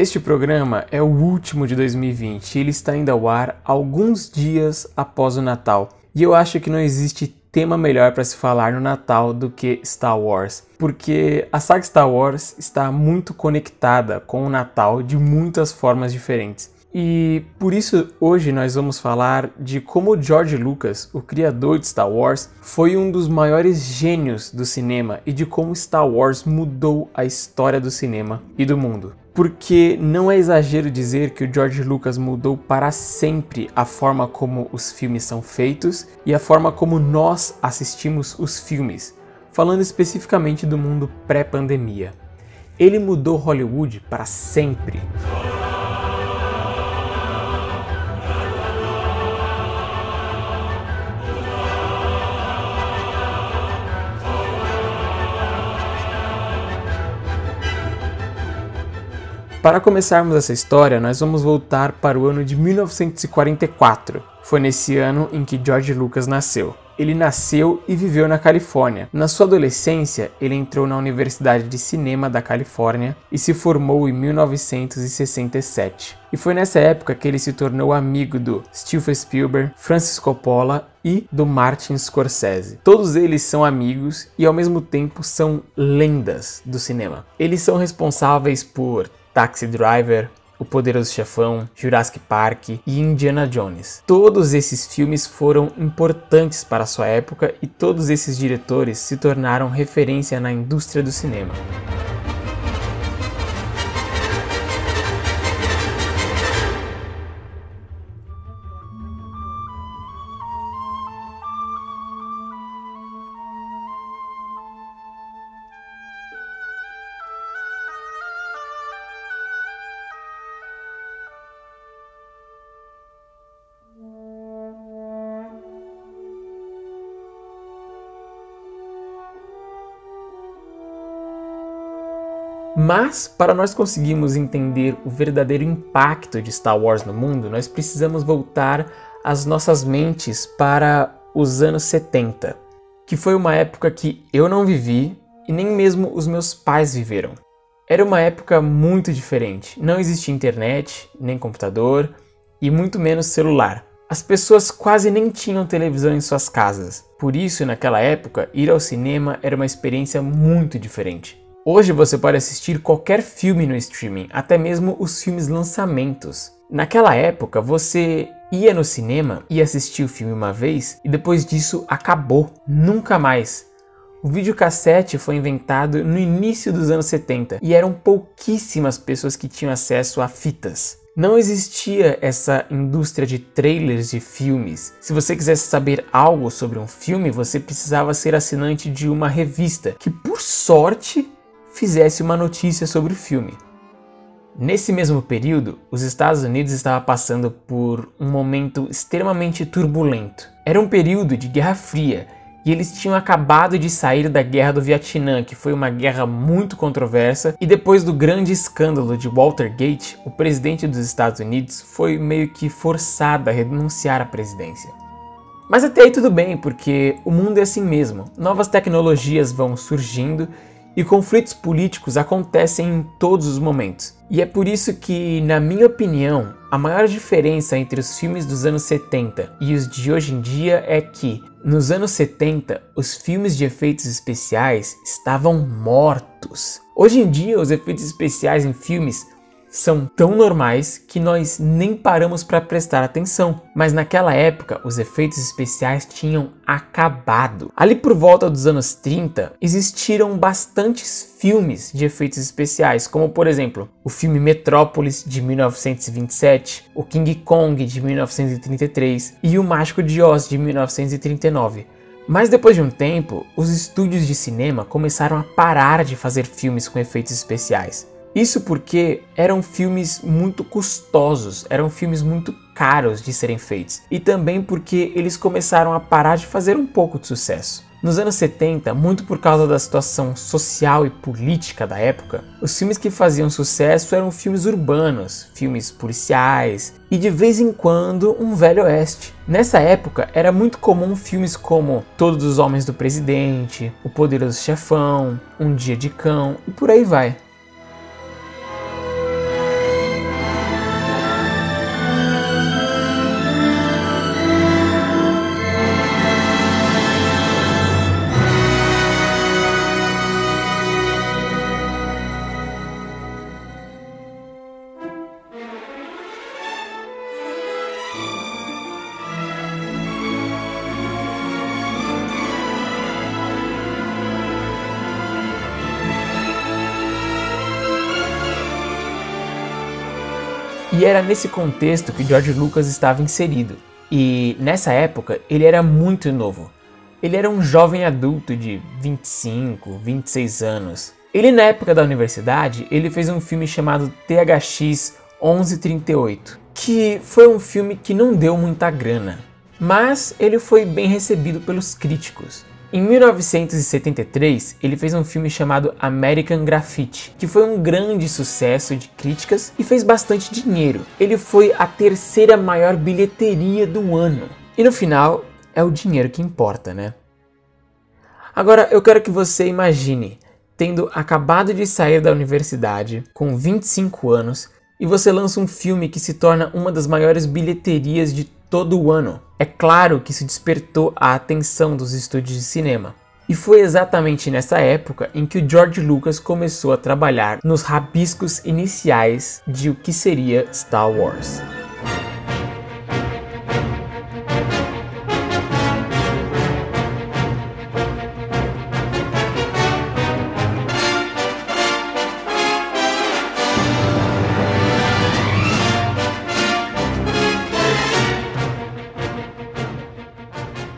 Este programa é o último de 2020 e ele está indo ao ar alguns dias após o Natal. E eu acho que não existe tema melhor para se falar no Natal do que Star Wars, porque a saga Star Wars está muito conectada com o Natal de muitas formas diferentes. E por isso hoje nós vamos falar de como George Lucas, o criador de Star Wars, foi um dos maiores gênios do cinema e de como Star Wars mudou a história do cinema e do mundo. Porque não é exagero dizer que o George Lucas mudou para sempre a forma como os filmes são feitos e a forma como nós assistimos os filmes, falando especificamente do mundo pré-pandemia. Ele mudou Hollywood para sempre. Para começarmos essa história, nós vamos voltar para o ano de 1944. Foi nesse ano em que George Lucas nasceu. Ele nasceu e viveu na Califórnia. Na sua adolescência, ele entrou na Universidade de Cinema da Califórnia e se formou em 1967. E foi nessa época que ele se tornou amigo do Steven Spielberg, Francis Coppola e do Martin Scorsese. Todos eles são amigos e ao mesmo tempo são lendas do cinema. Eles são responsáveis por Taxi Driver, O Poderoso Chefão, Jurassic Park e Indiana Jones. Todos esses filmes foram importantes para sua época e todos esses diretores se tornaram referência na indústria do cinema. Mas, para nós conseguirmos entender o verdadeiro impacto de Star Wars no mundo, nós precisamos voltar as nossas mentes para os anos 70, que foi uma época que eu não vivi e nem mesmo os meus pais viveram. Era uma época muito diferente. Não existia internet, nem computador e muito menos celular. As pessoas quase nem tinham televisão em suas casas. Por isso, naquela época, ir ao cinema era uma experiência muito diferente. Hoje você pode assistir qualquer filme no streaming, até mesmo os filmes lançamentos. Naquela época, você ia no cinema e assistia o filme uma vez e depois disso acabou, nunca mais. O videocassete foi inventado no início dos anos 70 e eram pouquíssimas pessoas que tinham acesso a fitas. Não existia essa indústria de trailers de filmes. Se você quisesse saber algo sobre um filme, você precisava ser assinante de uma revista, que por sorte fizesse uma notícia sobre o filme. Nesse mesmo período, os Estados Unidos estava passando por um momento extremamente turbulento. Era um período de Guerra Fria e eles tinham acabado de sair da Guerra do Vietnã, que foi uma guerra muito controversa, e depois do grande escândalo de Watergate, o presidente dos Estados Unidos foi meio que forçado a renunciar à presidência. Mas até aí tudo bem, porque o mundo é assim mesmo. Novas tecnologias vão surgindo e conflitos políticos acontecem em todos os momentos. E é por isso que, na minha opinião, a maior diferença entre os filmes dos anos 70 e os de hoje em dia é que, nos anos 70, os filmes de efeitos especiais estavam mortos. Hoje em dia, os efeitos especiais em filmes são tão normais que nós nem paramos para prestar atenção. Mas naquela época, os efeitos especiais tinham acabado. Ali por volta dos anos 30, existiram bastantes filmes de efeitos especiais, como por exemplo, o filme Metrópolis de 1927, o King Kong de 1933 e o Mágico de Oz de 1939. Mas depois de um tempo, os estúdios de cinema começaram a parar de fazer filmes com efeitos especiais. Isso porque eram filmes muito custosos, eram filmes muito caros de serem feitos, e também porque eles começaram a parar de fazer um pouco de sucesso. Nos anos 70, muito por causa da situação social e política da época, os filmes que faziam sucesso eram filmes urbanos, filmes policiais e de vez em quando um velho oeste. Nessa época era muito comum filmes como Todos os Homens do Presidente, O Poderoso Chefão, Um Dia de Cão e por aí vai. Era nesse contexto que George Lucas estava inserido. E nessa época ele era muito novo. Ele era um jovem adulto de 25, 26 anos. Ele na época da universidade, ele fez um filme chamado THX 1138, que foi um filme que não deu muita grana, mas ele foi bem recebido pelos críticos. Em 1973, ele fez um filme chamado American Graffiti, que foi um grande sucesso de críticas e fez bastante dinheiro. Ele foi a terceira maior bilheteria do ano. E no final, é o dinheiro que importa, né? Agora eu quero que você imagine tendo acabado de sair da universidade com 25 anos e você lança um filme que se torna uma das maiores bilheterias de todo o ano. É claro que isso despertou a atenção dos estúdios de cinema. E foi exatamente nessa época em que o George Lucas começou a trabalhar nos rabiscos iniciais de o que seria Star Wars.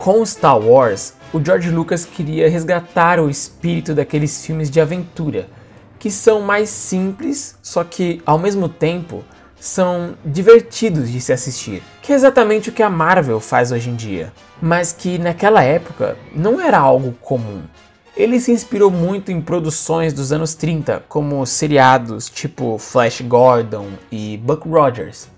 Com Star Wars, o George Lucas queria resgatar o espírito daqueles filmes de aventura, que são mais simples, só que ao mesmo tempo são divertidos de se assistir, que é exatamente o que a Marvel faz hoje em dia, mas que naquela época não era algo comum. Ele se inspirou muito em produções dos anos 30, como seriados tipo Flash Gordon e Buck Rogers.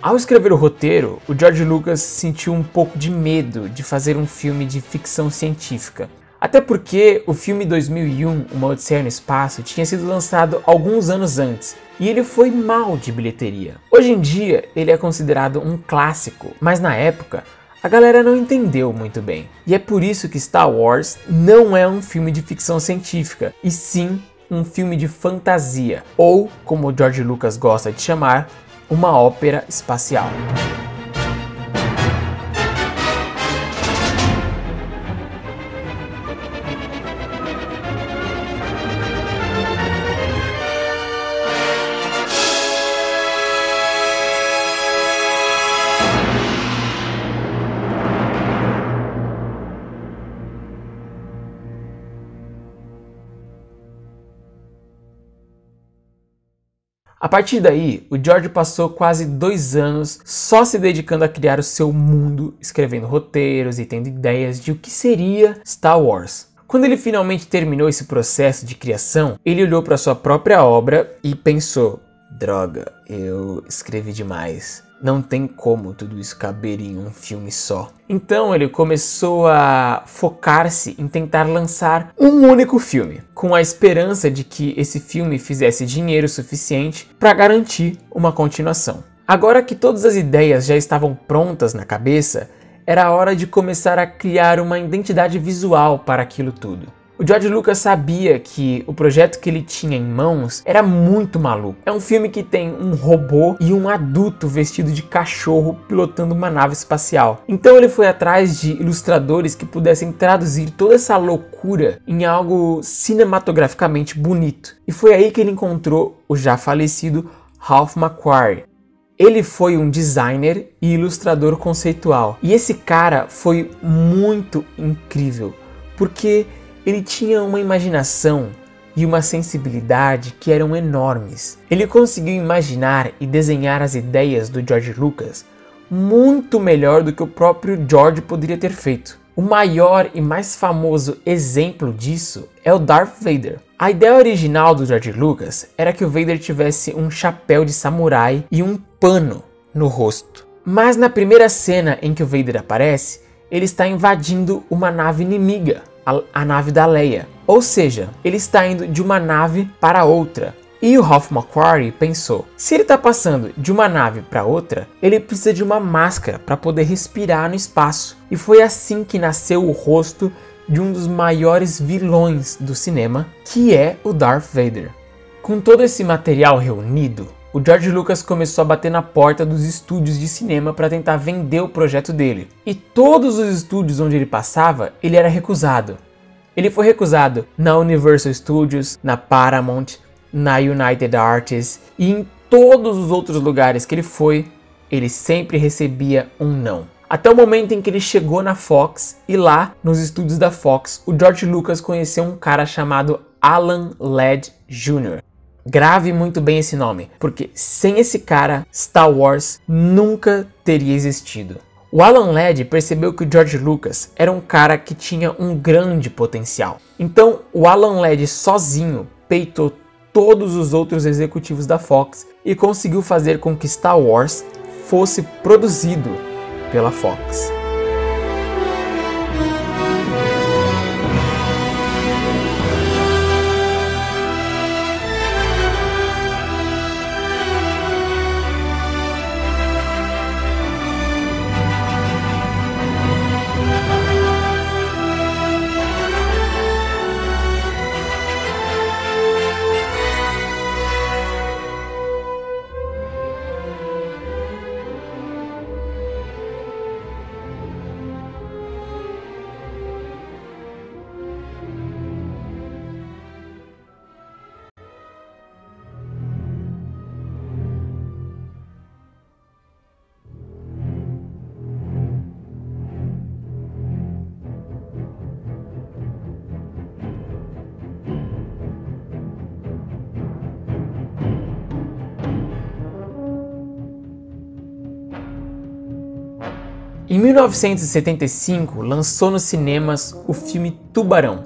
Ao escrever o roteiro, o George Lucas sentiu um pouco de medo de fazer um filme de ficção científica. Até porque o filme 2001, Uma Odisseia no Espaço, tinha sido lançado alguns anos antes e ele foi mal de bilheteria. Hoje em dia, ele é considerado um clássico, mas na época, a galera não entendeu muito bem. E é por isso que Star Wars não é um filme de ficção científica, e sim um filme de fantasia, ou, como George Lucas gosta de chamar, uma ópera espacial. A partir daí, o George passou quase dois anos só se dedicando a criar o seu mundo, escrevendo roteiros e tendo ideias de o que seria Star Wars. Quando ele finalmente terminou esse processo de criação, ele olhou para sua própria obra e pensou: droga, eu escrevi demais não tem como tudo isso caber em um filme só. Então ele começou a focar-se em tentar lançar um único filme, com a esperança de que esse filme fizesse dinheiro suficiente para garantir uma continuação. Agora que todas as ideias já estavam prontas na cabeça, era hora de começar a criar uma identidade visual para aquilo tudo. O George Lucas sabia que o projeto que ele tinha em mãos era muito maluco. É um filme que tem um robô e um adulto vestido de cachorro pilotando uma nave espacial. Então ele foi atrás de ilustradores que pudessem traduzir toda essa loucura em algo cinematograficamente bonito. E foi aí que ele encontrou o já falecido Ralph McQuarrie, ele foi um designer e ilustrador conceitual. E esse cara foi muito incrível, porque ele tinha uma imaginação e uma sensibilidade que eram enormes. Ele conseguiu imaginar e desenhar as ideias do George Lucas muito melhor do que o próprio George poderia ter feito. O maior e mais famoso exemplo disso é o Darth Vader. A ideia original do George Lucas era que o Vader tivesse um chapéu de samurai e um pano no rosto. Mas na primeira cena em que o Vader aparece, ele está invadindo uma nave inimiga, a, nave da Leia. Ou seja, ele está indo de uma nave para outra. E o Ralph McQuarrie pensou: se ele está passando de uma nave para outra, ele precisa de uma máscara para poder respirar no espaço. E foi assim que nasceu o rosto de um dos maiores vilões do cinema, que é o Darth Vader. Com todo esse material reunido, o George Lucas começou a bater na porta dos estúdios de cinema para tentar vender o projeto dele. E todos os estúdios onde ele passava, ele era recusado. Ele foi recusado na Universal Studios, na Paramount, na United Artists e em todos os outros lugares que ele foi, ele sempre recebia um não. Até o momento em que ele chegou na Fox e lá, nos estúdios da Fox, o George Lucas conheceu um cara chamado Alan Ladd Jr. Grave muito bem esse nome, porque sem esse cara, Star Wars nunca teria existido. O Alan Ladd percebeu que o George Lucas era um cara que tinha um grande potencial. Então, o Alan Ladd sozinho peitou todos os outros executivos da Fox e conseguiu fazer com que Star Wars fosse produzido pela Fox. Em 1975, lançou nos cinemas o filme Tubarão,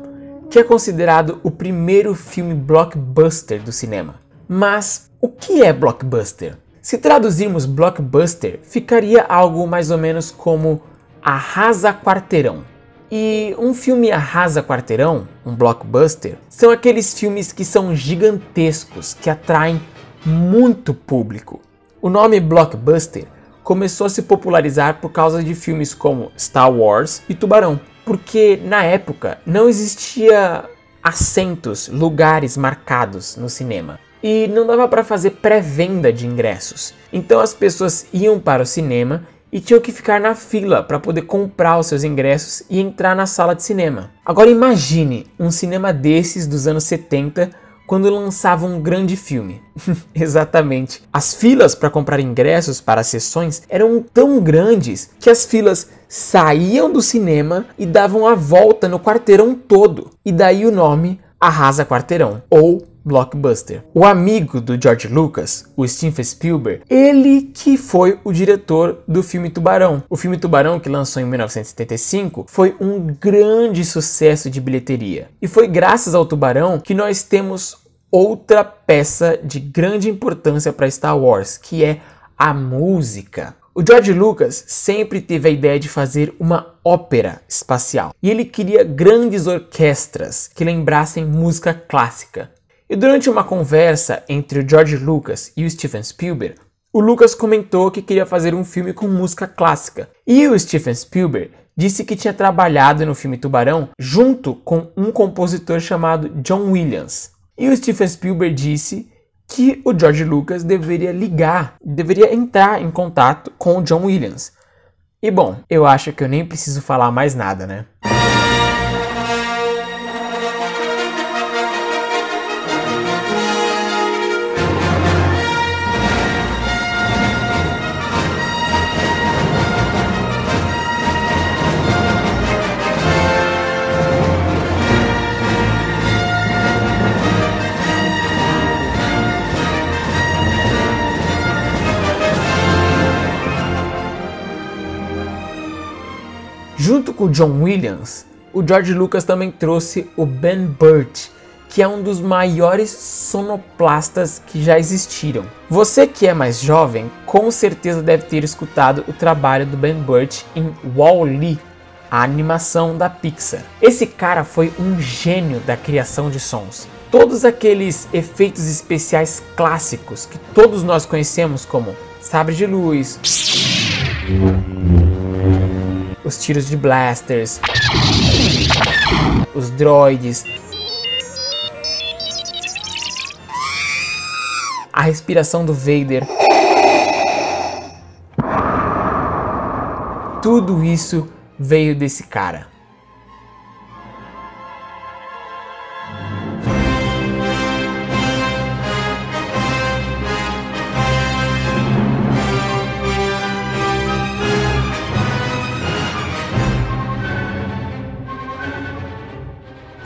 que é considerado o primeiro filme blockbuster do cinema. Mas o que é blockbuster? Se traduzirmos blockbuster, ficaria algo mais ou menos como arrasa quarteirão. E um filme arrasa quarteirão, um blockbuster, são aqueles filmes que são gigantescos, que atraem muito público. O nome blockbuster começou a se popularizar por causa de filmes como Star Wars e Tubarão, porque na época não existia assentos, lugares marcados no cinema. E não dava para fazer pré-venda de ingressos. Então as pessoas iam para o cinema e tinham que ficar na fila para poder comprar os seus ingressos e entrar na sala de cinema. Agora imagine um cinema desses dos anos 70 quando lançava um grande filme. Exatamente. As filas para comprar ingressos para as sessões eram tão grandes que as filas saíam do cinema e davam a volta no quarteirão todo. E daí o nome Arrasa Quarteirão ou blockbuster. O amigo do George Lucas, o Steven Spielberg, ele que foi o diretor do filme Tubarão. O filme Tubarão, que lançou em 1975, foi um grande sucesso de bilheteria. E foi graças ao Tubarão que nós temos outra peça de grande importância para Star Wars, que é a música. O George Lucas sempre teve a ideia de fazer uma ópera espacial e ele queria grandes orquestras que lembrassem música clássica. E durante uma conversa entre o George Lucas e o Steven Spielberg, o Lucas comentou que queria fazer um filme com música clássica. E o Steven Spielberg disse que tinha trabalhado no filme Tubarão junto com um compositor chamado John Williams. E o Steven Spielberg disse que o George Lucas deveria ligar, deveria entrar em contato com o John Williams. E bom, eu acho que eu nem preciso falar mais nada, né? Junto com o John Williams, o George Lucas também trouxe o Ben Burt, que é um dos maiores sonoplastas que já existiram. Você que é mais jovem, com certeza deve ter escutado o trabalho do Ben Burt em Wall-E, a animação da Pixar. Esse cara foi um gênio da criação de sons. Todos aqueles efeitos especiais clássicos que todos nós conhecemos como sabre de luz, os tiros de blasters, os droids, a respiração do Vader. Tudo isso veio desse cara.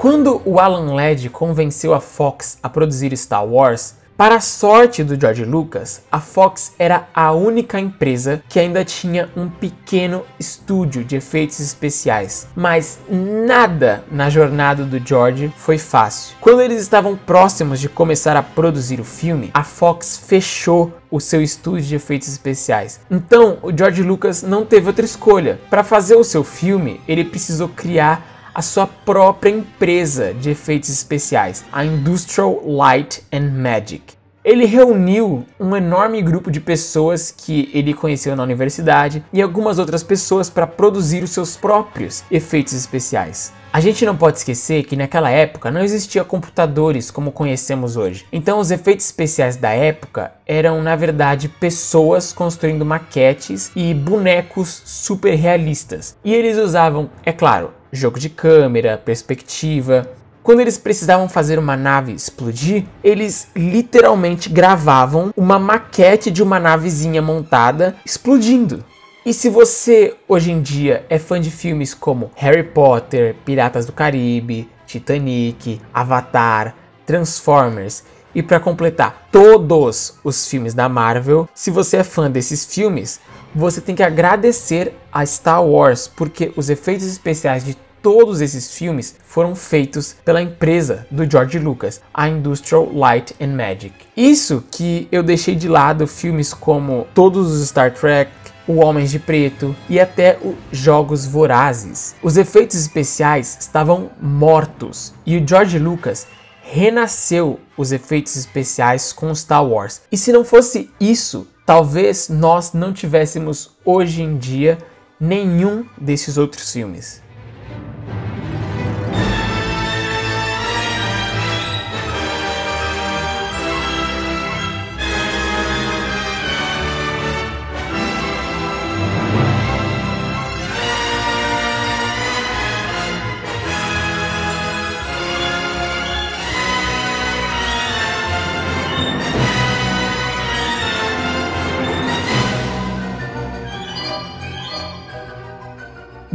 Quando o Alan Ladd convenceu a Fox a produzir Star Wars, para a sorte do George Lucas, a Fox era a única empresa que ainda tinha um pequeno estúdio de efeitos especiais. Mas nada na jornada do George foi fácil. Quando eles estavam próximos de começar a produzir o filme, a Fox fechou o seu estúdio de efeitos especiais. Então, o George Lucas não teve outra escolha. Para fazer o seu filme, ele precisou criar a sua própria empresa de efeitos especiais, a Industrial Light and Magic. Ele reuniu um enorme grupo de pessoas que ele conheceu na universidade e algumas outras pessoas para produzir os seus próprios efeitos especiais. A gente não pode esquecer que naquela época não existia computadores como conhecemos hoje. Então os efeitos especiais da época eram na verdade pessoas construindo maquetes e bonecos super realistas. E eles usavam, é claro, jogo de câmera, perspectiva. Quando eles precisavam fazer uma nave explodir, eles literalmente gravavam uma maquete de uma navezinha montada explodindo. E se você hoje em dia é fã de filmes como Harry Potter, Piratas do Caribe, Titanic, Avatar, Transformers e para completar todos os filmes da Marvel, se você é fã desses filmes, você tem que agradecer a Star Wars porque os efeitos especiais de todos esses filmes foram feitos pela empresa do George Lucas, a Industrial Light and Magic. Isso que eu deixei de lado filmes como todos os Star Trek, o Homens de Preto e até os Jogos Vorazes. Os efeitos especiais estavam mortos e o George Lucas renasceu os efeitos especiais com Star Wars. E se não fosse isso, talvez nós não tivéssemos hoje em dia nenhum desses outros filmes.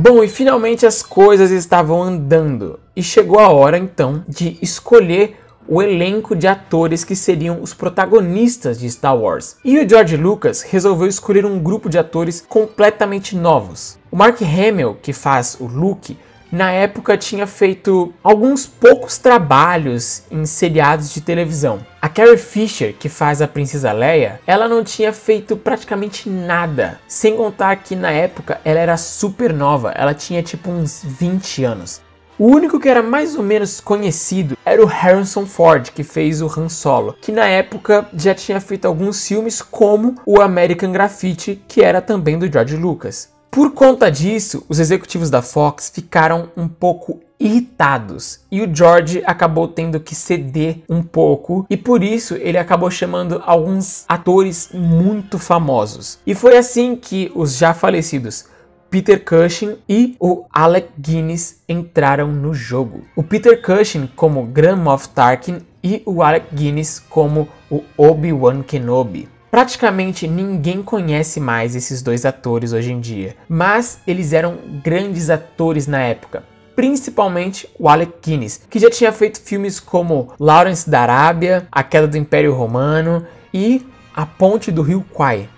Bom, e finalmente as coisas estavam andando e chegou a hora então de escolher o elenco de atores que seriam os protagonistas de Star Wars. E o George Lucas resolveu escolher um grupo de atores completamente novos. O Mark Hamill, que faz o Luke, na época tinha feito alguns poucos trabalhos em seriados de televisão. A Carrie Fisher, que faz a Princesa Leia, ela não tinha feito praticamente nada. Sem contar que na época ela era super nova, ela tinha tipo uns 20 anos. O único que era mais ou menos conhecido era o Harrison Ford, que fez o Han Solo, que na época já tinha feito alguns filmes como o American Graffiti, que era também do George Lucas. Por conta disso, os executivos da Fox ficaram um pouco irritados e o George acabou tendo que ceder um pouco e por isso ele acabou chamando alguns atores muito famosos. E foi assim que os já falecidos Peter Cushing e o Alec Guinness entraram no jogo. O Peter Cushing como Grand Moff Tarkin e o Alec Guinness como o Obi-Wan Kenobi. Praticamente ninguém conhece mais esses dois atores hoje em dia, mas eles eram grandes atores na época. Principalmente o Alec Guinness, que já tinha feito filmes como Lawrence da Arábia, A Queda do Império Romano e A Ponte do Rio Kwai.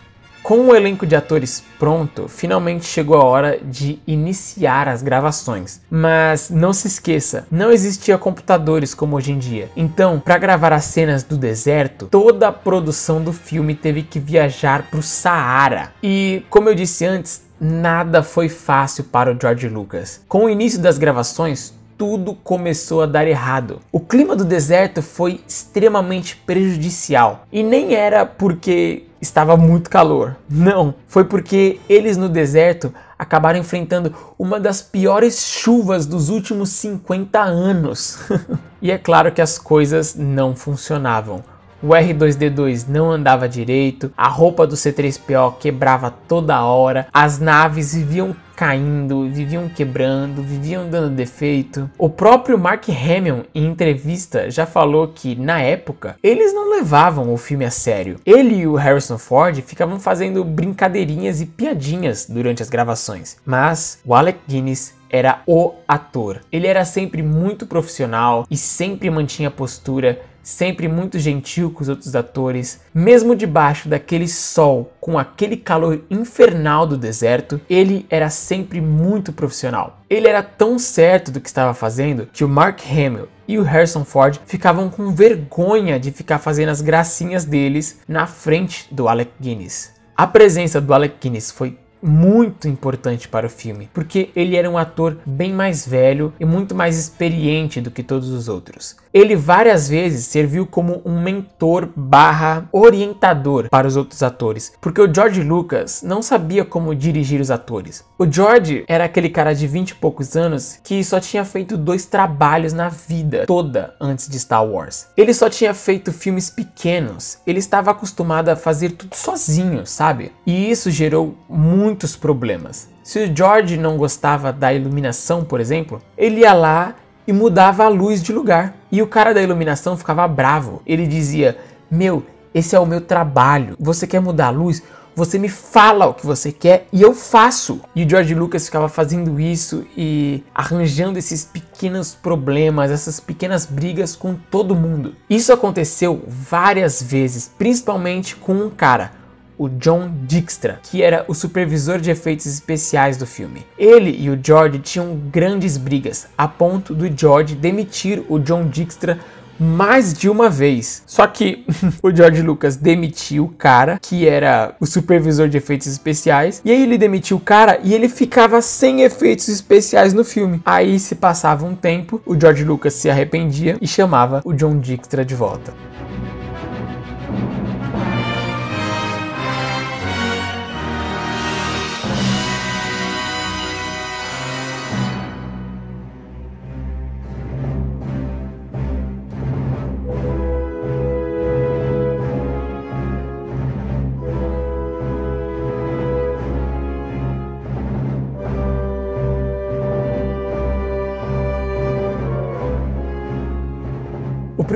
Com o elenco de atores pronto, finalmente chegou a hora de iniciar as gravações. Mas não se esqueça, não existia computadores como hoje em dia. Então, para gravar as cenas do deserto, toda a produção do filme teve que viajar para o Saara. E, como eu disse antes, nada foi fácil para o George Lucas. Com o início das gravações, tudo começou a dar errado. O clima do deserto foi extremamente prejudicial e nem era porque estava muito calor. Não, foi porque eles no deserto acabaram enfrentando uma das piores chuvas dos últimos 50 anos. e é claro que as coisas não funcionavam. O R2D2 não andava direito, a roupa do C3PO quebrava toda hora, as naves viviam caindo, viviam quebrando, viviam dando defeito. O próprio Mark Hamill, em entrevista, já falou que na época eles não levavam o filme a sério. Ele e o Harrison Ford ficavam fazendo brincadeirinhas e piadinhas durante as gravações, mas o Alec Guinness era o ator. Ele era sempre muito profissional e sempre mantinha postura sempre muito gentil com os outros atores, mesmo debaixo daquele sol com aquele calor infernal do deserto, ele era sempre muito profissional. Ele era tão certo do que estava fazendo que o Mark Hamill e o Harrison Ford ficavam com vergonha de ficar fazendo as gracinhas deles na frente do Alec Guinness. A presença do Alec Guinness foi muito importante para o filme, porque ele era um ator bem mais velho e muito mais experiente do que todos os outros. Ele várias vezes serviu como um mentor barra orientador para os outros atores, porque o George Lucas não sabia como dirigir os atores. O George era aquele cara de 20 e poucos anos que só tinha feito dois trabalhos na vida toda antes de Star Wars. Ele só tinha feito filmes pequenos, ele estava acostumado a fazer tudo sozinho, sabe? E isso gerou muito muitos problemas. Se o George não gostava da iluminação, por exemplo, ele ia lá e mudava a luz de lugar. E o cara da iluminação ficava bravo. Ele dizia: Meu, esse é o meu trabalho. Você quer mudar a luz? Você me fala o que você quer e eu faço. E o George Lucas ficava fazendo isso e arranjando esses pequenos problemas, essas pequenas brigas com todo mundo. Isso aconteceu várias vezes, principalmente com um cara, o John Dykstra, que era o supervisor de efeitos especiais do filme. Ele e o George tinham grandes brigas, a ponto do George demitir o John Dykstra mais de uma vez. Só que o George Lucas demitiu o cara, que era o supervisor de efeitos especiais, e aí ele demitiu o cara e ele ficava sem efeitos especiais no filme. Aí se passava um tempo, o George Lucas se arrependia e chamava o John Dykstra de volta.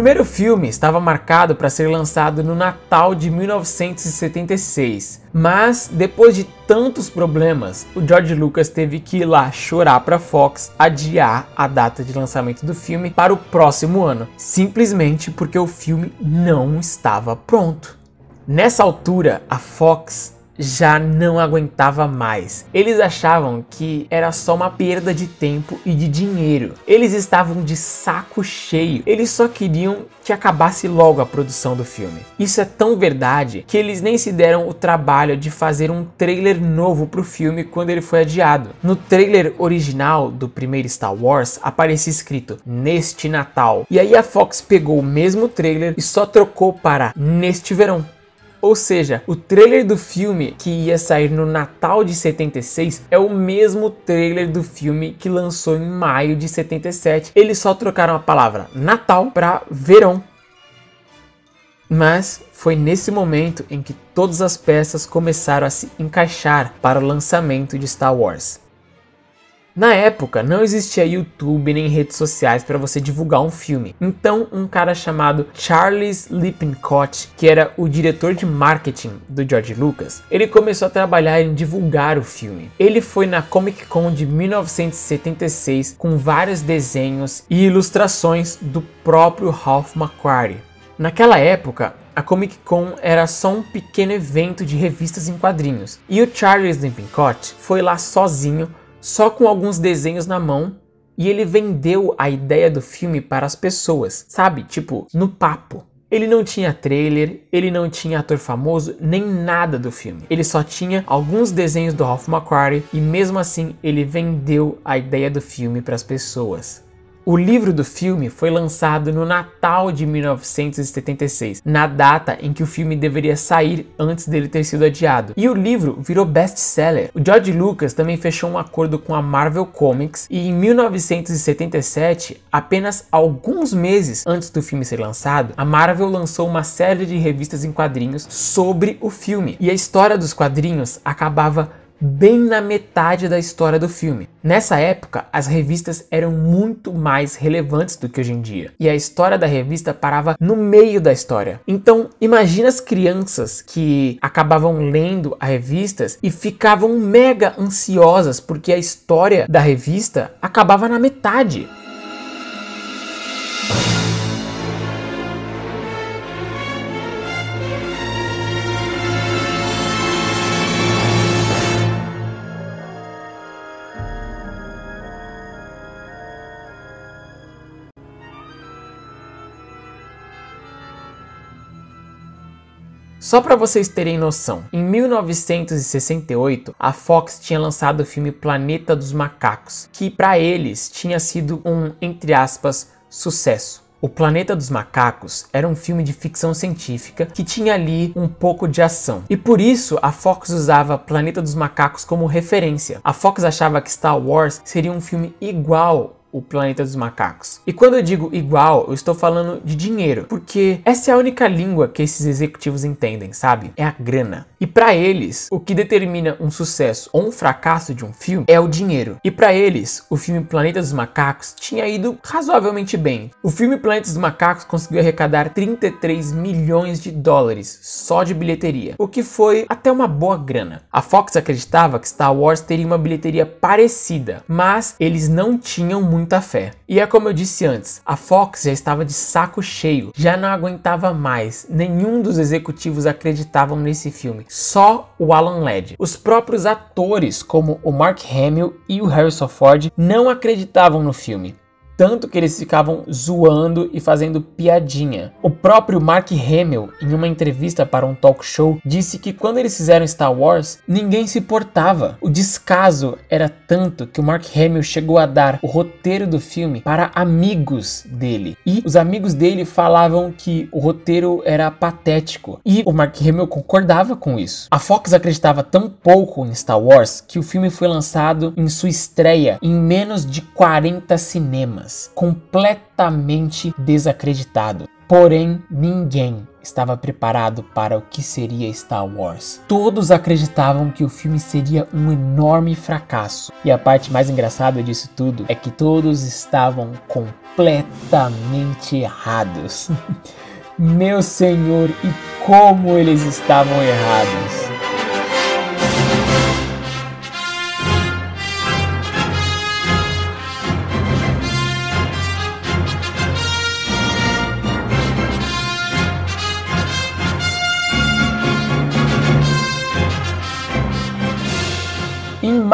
Primeiro filme estava marcado para ser lançado no Natal de 1976, mas depois de tantos problemas, o George Lucas teve que ir lá chorar para Fox adiar a data de lançamento do filme para o próximo ano, simplesmente porque o filme não estava pronto. Nessa altura, a Fox já não aguentava mais. Eles achavam que era só uma perda de tempo e de dinheiro. Eles estavam de saco cheio. Eles só queriam que acabasse logo a produção do filme. Isso é tão verdade que eles nem se deram o trabalho de fazer um trailer novo para o filme quando ele foi adiado. No trailer original do primeiro Star Wars aparecia escrito neste Natal. E aí a Fox pegou o mesmo trailer e só trocou para neste verão. Ou seja, o trailer do filme que ia sair no Natal de 76 é o mesmo trailer do filme que lançou em maio de 77. Eles só trocaram a palavra Natal para verão. Mas foi nesse momento em que todas as peças começaram a se encaixar para o lançamento de Star Wars. Na época, não existia YouTube nem redes sociais para você divulgar um filme. Então, um cara chamado Charles Lippincott, que era o diretor de marketing do George Lucas, ele começou a trabalhar em divulgar o filme. Ele foi na Comic Con de 1976 com vários desenhos e ilustrações do próprio Ralph McQuarrie. Naquela época, a Comic Con era só um pequeno evento de revistas em quadrinhos, e o Charles Lippincott foi lá sozinho só com alguns desenhos na mão e ele vendeu a ideia do filme para as pessoas, sabe? Tipo, no papo. Ele não tinha trailer, ele não tinha ator famoso, nem nada do filme. Ele só tinha alguns desenhos do Ralph McQuarrie e mesmo assim ele vendeu a ideia do filme para as pessoas. O livro do filme foi lançado no Natal de 1976, na data em que o filme deveria sair antes dele ter sido adiado. E o livro virou best-seller. O George Lucas também fechou um acordo com a Marvel Comics e em 1977, apenas alguns meses antes do filme ser lançado, a Marvel lançou uma série de revistas em quadrinhos sobre o filme. E a história dos quadrinhos acabava bem na metade da história do filme. Nessa época, as revistas eram muito mais relevantes do que hoje em dia, e a história da revista parava no meio da história. Então, imagina as crianças que acabavam lendo as revistas e ficavam mega ansiosas porque a história da revista acabava na metade. Só para vocês terem noção, em 1968 a Fox tinha lançado o filme Planeta dos Macacos, que para eles tinha sido um, entre aspas, sucesso. O Planeta dos Macacos era um filme de ficção científica que tinha ali um pouco de ação. E por isso a Fox usava Planeta dos Macacos como referência. A Fox achava que Star Wars seria um filme igual o Planeta dos Macacos. E quando eu digo igual, eu estou falando de dinheiro, porque essa é a única língua que esses executivos entendem, sabe? É a grana. E para eles, o que determina um sucesso ou um fracasso de um filme é o dinheiro. E para eles, o filme Planeta dos Macacos tinha ido razoavelmente bem. O filme Planeta dos Macacos conseguiu arrecadar 33 milhões de dólares só de bilheteria, o que foi até uma boa grana. A Fox acreditava que Star Wars teria uma bilheteria parecida, mas eles não tinham muita fé. E é como eu disse antes, a Fox já estava de saco cheio, já não aguentava mais. Nenhum dos executivos acreditavam nesse filme só o Alan Ladd. Os próprios atores, como o Mark Hamill e o Harrison Ford, não acreditavam no filme tanto que eles ficavam zoando e fazendo piadinha. O próprio Mark Hamill, em uma entrevista para um talk show, disse que quando eles fizeram Star Wars, ninguém se importava. O descaso era tanto que o Mark Hamill chegou a dar o roteiro do filme para amigos dele. E os amigos dele falavam que o roteiro era patético. E o Mark Hamill concordava com isso. A Fox acreditava tão pouco em Star Wars que o filme foi lançado em sua estreia em menos de 40 cinemas completamente desacreditado. Porém, ninguém estava preparado para o que seria Star Wars. Todos acreditavam que o filme seria um enorme fracasso. E a parte mais engraçada disso tudo é que todos estavam completamente errados. Meu senhor, e como eles estavam errados!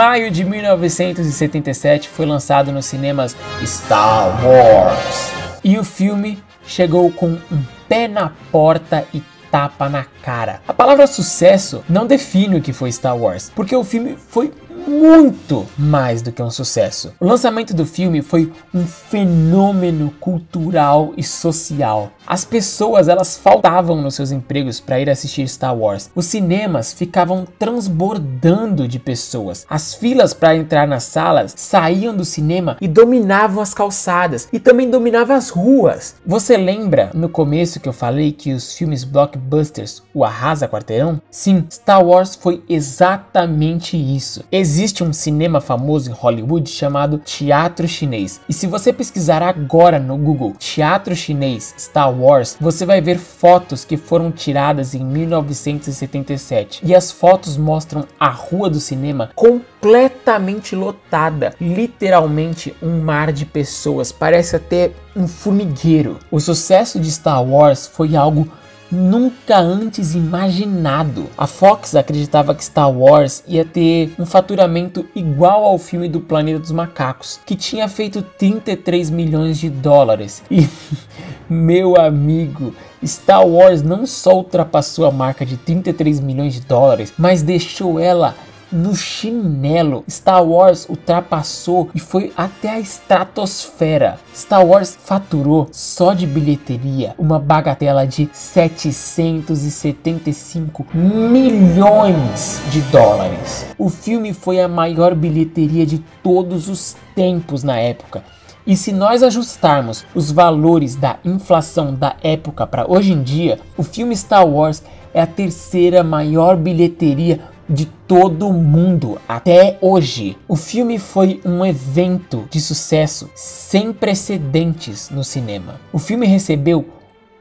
Maio de 1977 foi lançado nos cinemas Star Wars. E o filme chegou com um pé na porta e tapa na cara. A palavra sucesso não define o que foi Star Wars, porque o filme foi muito mais do que um sucesso. O lançamento do filme foi um fenômeno cultural e social. As pessoas elas faltavam nos seus empregos para ir assistir Star Wars. Os cinemas ficavam transbordando de pessoas. As filas para entrar nas salas saíam do cinema e dominavam as calçadas e também dominavam as ruas. Você lembra no começo que eu falei que os filmes blockbusters o arrasa quarteirão? Sim, Star Wars foi exatamente isso. Existe um cinema famoso em Hollywood chamado teatro chinês. E se você pesquisar agora no Google teatro chinês Star Wars, você vai ver fotos que foram tiradas em 1977. E as fotos mostram a rua do cinema completamente lotada, literalmente um mar de pessoas, parece até um formigueiro. O sucesso de Star Wars foi algo nunca antes imaginado. A Fox acreditava que Star Wars ia ter um faturamento igual ao filme do Planeta dos Macacos, que tinha feito 33 milhões de dólares. E meu amigo, Star Wars não só ultrapassou a marca de 33 milhões de dólares, mas deixou ela no chinelo. Star Wars ultrapassou e foi até a estratosfera. Star Wars faturou só de bilheteria uma bagatela de 775 milhões de dólares. O filme foi a maior bilheteria de todos os tempos na época. E se nós ajustarmos os valores da inflação da época para hoje em dia, o filme Star Wars é a terceira maior bilheteria de todo mundo até hoje. O filme foi um evento de sucesso sem precedentes no cinema. O filme recebeu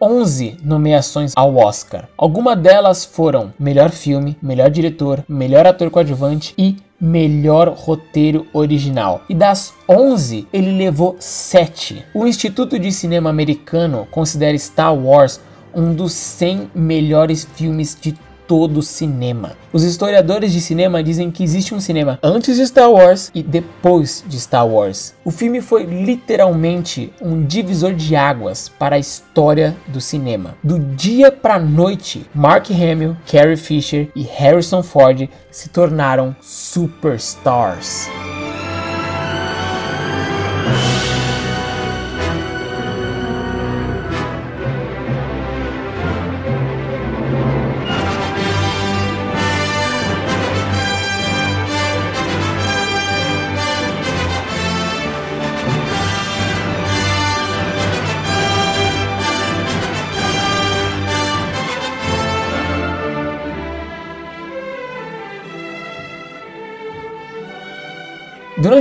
11 nomeações ao Oscar. Algumas delas foram melhor filme, melhor diretor, melhor ator coadjuvante e melhor roteiro original. E das 11, ele levou 7. O Instituto de Cinema Americano considera Star Wars um dos 100 melhores filmes de todo o cinema. Os historiadores de cinema dizem que existe um cinema antes de Star Wars e depois de Star Wars. O filme foi literalmente um divisor de águas para a história do cinema. Do dia para noite, Mark Hamill, Carrie Fisher e Harrison Ford se tornaram superstars.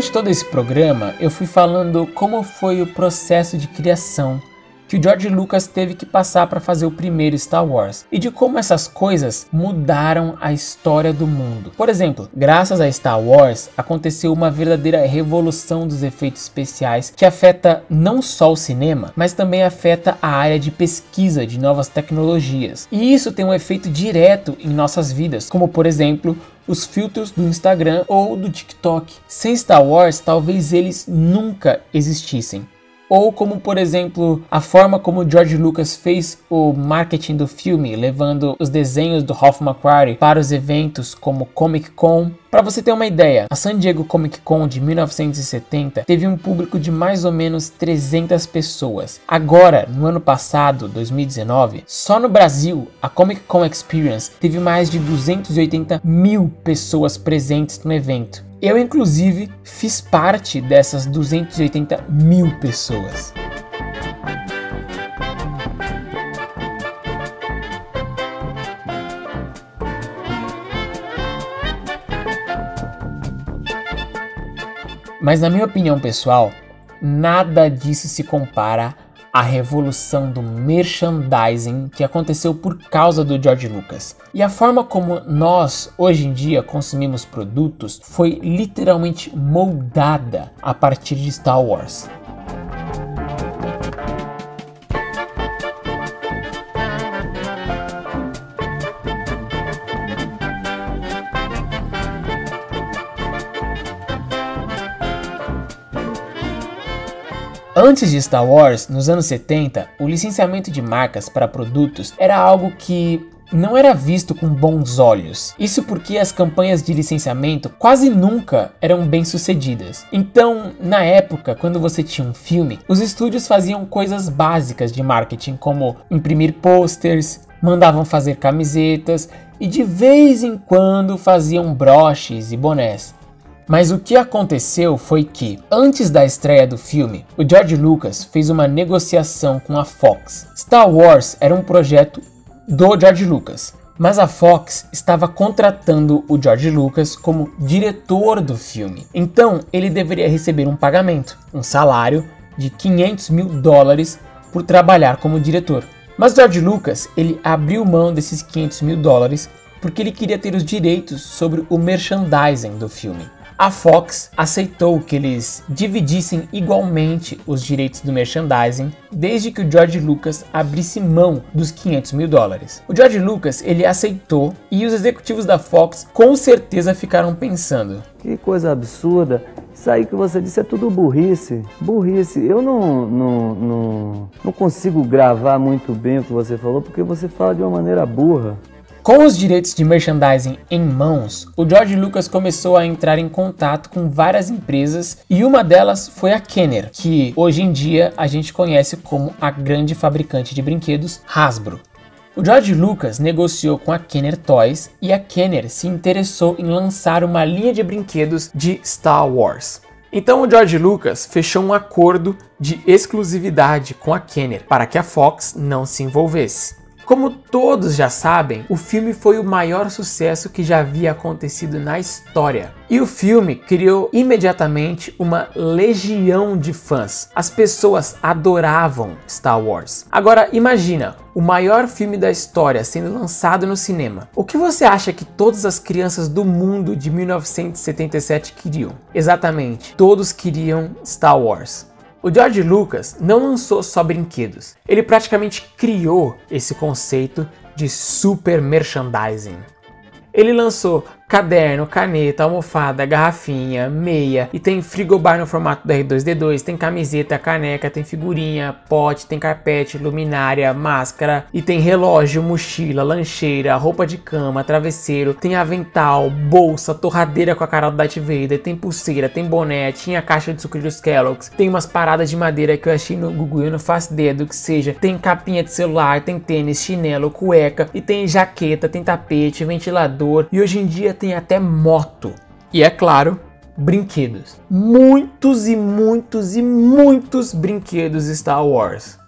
Durante todo esse programa, eu fui falando como foi o processo de criação que o George Lucas teve que passar para fazer o primeiro Star Wars e de como essas coisas mudaram a história do mundo. Por exemplo, graças a Star Wars aconteceu uma verdadeira revolução dos efeitos especiais que afeta não só o cinema, mas também afeta a área de pesquisa de novas tecnologias. E isso tem um efeito direto em nossas vidas, como por exemplo os filtros do Instagram ou do TikTok. Sem Star Wars, talvez eles nunca existissem ou como por exemplo a forma como George Lucas fez o marketing do filme, levando os desenhos do Ralph McQuarrie para os eventos como Comic Con. Para você ter uma ideia, a San Diego Comic Con de 1970 teve um público de mais ou menos 300 pessoas. Agora, no ano passado, 2019, só no Brasil, a Comic Con Experience teve mais de 280 mil pessoas presentes no evento. Eu, inclusive, fiz parte dessas 280 mil pessoas. Mas, na minha opinião pessoal, nada disso se compara a revolução do merchandising que aconteceu por causa do George Lucas. E a forma como nós hoje em dia consumimos produtos foi literalmente moldada a partir de Star Wars. Antes de Star Wars, nos anos 70, o licenciamento de marcas para produtos era algo que não era visto com bons olhos. Isso porque as campanhas de licenciamento quase nunca eram bem sucedidas. Então, na época, quando você tinha um filme, os estúdios faziam coisas básicas de marketing, como imprimir posters, mandavam fazer camisetas e de vez em quando faziam broches e bonés. Mas o que aconteceu foi que, antes da estreia do filme, o George Lucas fez uma negociação com a Fox. Star Wars era um projeto do George Lucas, mas a Fox estava contratando o George Lucas como diretor do filme. Então ele deveria receber um pagamento, um salário de 500 mil dólares por trabalhar como diretor. Mas George Lucas ele abriu mão desses 500 mil dólares porque ele queria ter os direitos sobre o merchandising do filme a Fox aceitou que eles dividissem igualmente os direitos do merchandising, desde que o George Lucas abrisse mão dos 500 mil dólares. O George Lucas ele aceitou e os executivos da Fox com certeza ficaram pensando: que coisa absurda! Isso aí que você disse é tudo burrice. Burrice. Eu não, não, não, não consigo gravar muito bem o que você falou porque você fala de uma maneira burra. Com os direitos de merchandising em mãos, o George Lucas começou a entrar em contato com várias empresas e uma delas foi a Kenner, que hoje em dia a gente conhece como a grande fabricante de brinquedos Hasbro. O George Lucas negociou com a Kenner Toys e a Kenner se interessou em lançar uma linha de brinquedos de Star Wars. Então o George Lucas fechou um acordo de exclusividade com a Kenner para que a Fox não se envolvesse. Como todos já sabem, o filme foi o maior sucesso que já havia acontecido na história. E o filme criou imediatamente uma legião de fãs. As pessoas adoravam Star Wars. Agora imagina, o maior filme da história sendo lançado no cinema. O que você acha que todas as crianças do mundo de 1977 queriam? Exatamente, todos queriam Star Wars. O George Lucas não lançou só brinquedos, ele praticamente criou esse conceito de super merchandising. Ele lançou caderno, caneta, almofada, garrafinha, meia. E tem frigobar no formato do R2D2, tem camiseta, caneca, tem figurinha, pote, tem carpete, luminária, máscara. E tem relógio, mochila, lancheira, roupa de cama, travesseiro, tem avental, bolsa, torradeira com a cara do Darth Vader, tem pulseira, tem boné, tinha caixa de sucrilhos Kellogg's, tem umas paradas de madeira que eu achei no Google, eu não faço ideia do que seja, tem capinha de celular, tem tênis, chinelo, cueca e tem jaqueta, tem tapete, ventilador. E hoje em dia tem até moto. E é claro, brinquedos. Muitos e muitos e muitos brinquedos Star Wars.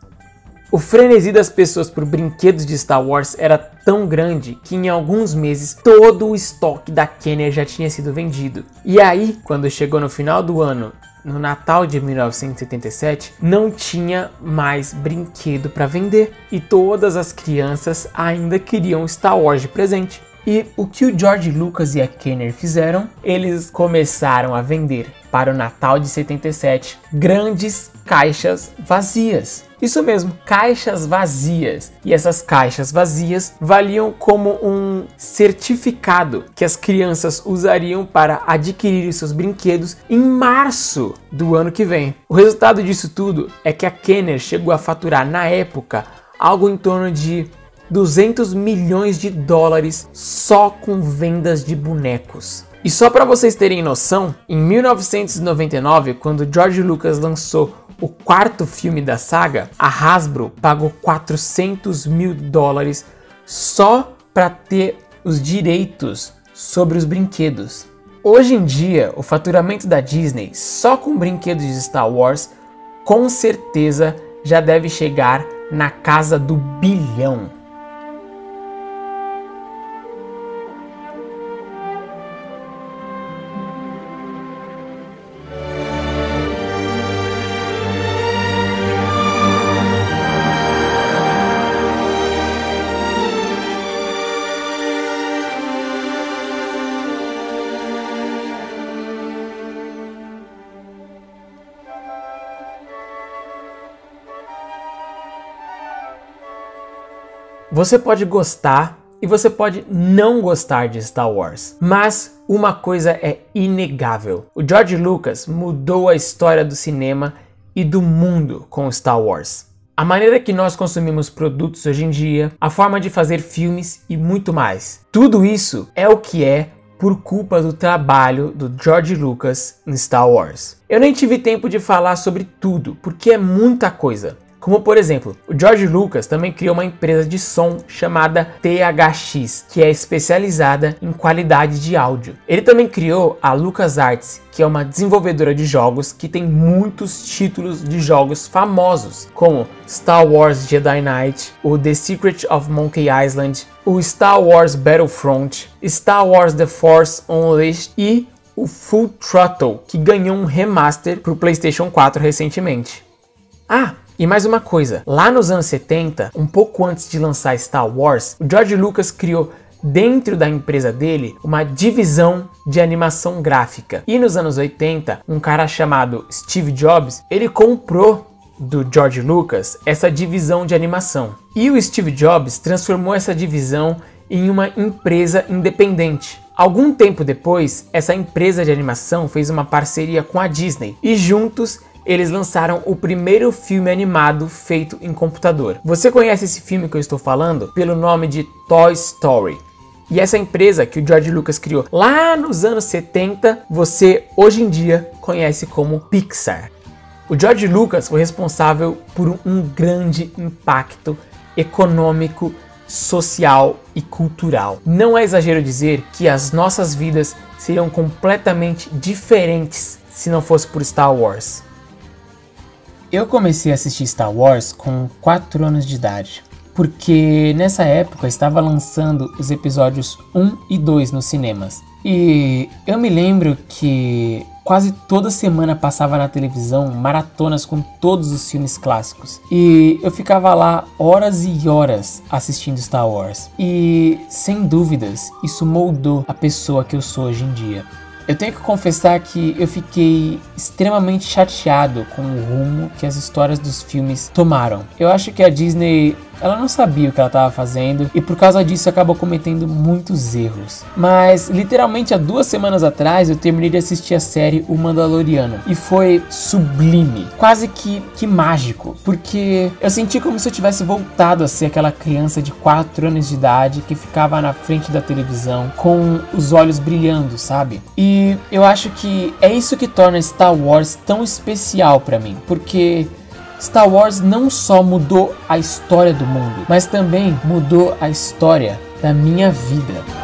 O frenesi das pessoas por brinquedos de Star Wars era tão grande que em alguns meses todo o estoque da Kenner já tinha sido vendido. E aí, quando chegou no final do ano, no Natal de 1977, não tinha mais brinquedo para vender e todas as crianças ainda queriam Star Wars de presente. E o que o George Lucas e a Kenner fizeram? Eles começaram a vender para o Natal de 77 grandes caixas vazias. Isso mesmo, caixas vazias. E essas caixas vazias valiam como um certificado que as crianças usariam para adquirir seus brinquedos em março do ano que vem. O resultado disso tudo é que a Kenner chegou a faturar na época algo em torno de 200 milhões de dólares só com vendas de bonecos. E só para vocês terem noção, em 1999, quando George Lucas lançou o quarto filme da saga, a Hasbro pagou 400 mil dólares só para ter os direitos sobre os brinquedos. Hoje em dia, o faturamento da Disney só com brinquedos de Star Wars com certeza já deve chegar na casa do bilhão. Você pode gostar e você pode não gostar de Star Wars, mas uma coisa é inegável: o George Lucas mudou a história do cinema e do mundo com Star Wars. A maneira que nós consumimos produtos hoje em dia, a forma de fazer filmes e muito mais. Tudo isso é o que é por culpa do trabalho do George Lucas em Star Wars. Eu nem tive tempo de falar sobre tudo, porque é muita coisa. Como por exemplo, o George Lucas também criou uma empresa de som chamada THX, que é especializada em qualidade de áudio. Ele também criou a LucasArts, que é uma desenvolvedora de jogos que tem muitos títulos de jogos famosos, como Star Wars Jedi Knight, o The Secret of Monkey Island, o Star Wars Battlefront, Star Wars The Force Unleashed e o Full Throttle, que ganhou um remaster para o PlayStation 4 recentemente. Ah, e mais uma coisa, lá nos anos 70, um pouco antes de lançar Star Wars, o George Lucas criou dentro da empresa dele uma divisão de animação gráfica. E nos anos 80, um cara chamado Steve Jobs, ele comprou do George Lucas essa divisão de animação. E o Steve Jobs transformou essa divisão em uma empresa independente. Algum tempo depois, essa empresa de animação fez uma parceria com a Disney e juntos eles lançaram o primeiro filme animado feito em computador. Você conhece esse filme que eu estou falando pelo nome de Toy Story. E essa empresa que o George Lucas criou lá nos anos 70, você hoje em dia conhece como Pixar. O George Lucas foi responsável por um grande impacto econômico, social e cultural. Não é exagero dizer que as nossas vidas seriam completamente diferentes se não fosse por Star Wars. Eu comecei a assistir Star Wars com 4 anos de idade. porque nessa época estava lançando os episódios 1 e 2 nos cinemas. E eu me lembro que quase toda semana passava na televisão maratonas com todos os filmes clássicos. E eu ficava lá horas e horas assistindo Star Wars. E sem dúvidas, isso moldou a pessoa que eu sou hoje em dia. Eu tenho que confessar que eu fiquei extremamente chateado com o rumo que as histórias dos filmes tomaram. Eu acho que a Disney ela não sabia o que ela estava fazendo e por causa disso acabou cometendo muitos erros. Mas literalmente há duas semanas atrás eu terminei de assistir a série O Mandaloriano e foi sublime, quase que, que mágico, porque eu senti como se eu tivesse voltado a ser aquela criança de 4 anos de idade que ficava na frente da televisão com os olhos brilhando, sabe? E eu acho que é isso que torna Star Wars tão especial para mim, porque Star Wars não só mudou a história do mundo, mas também mudou a história da minha vida.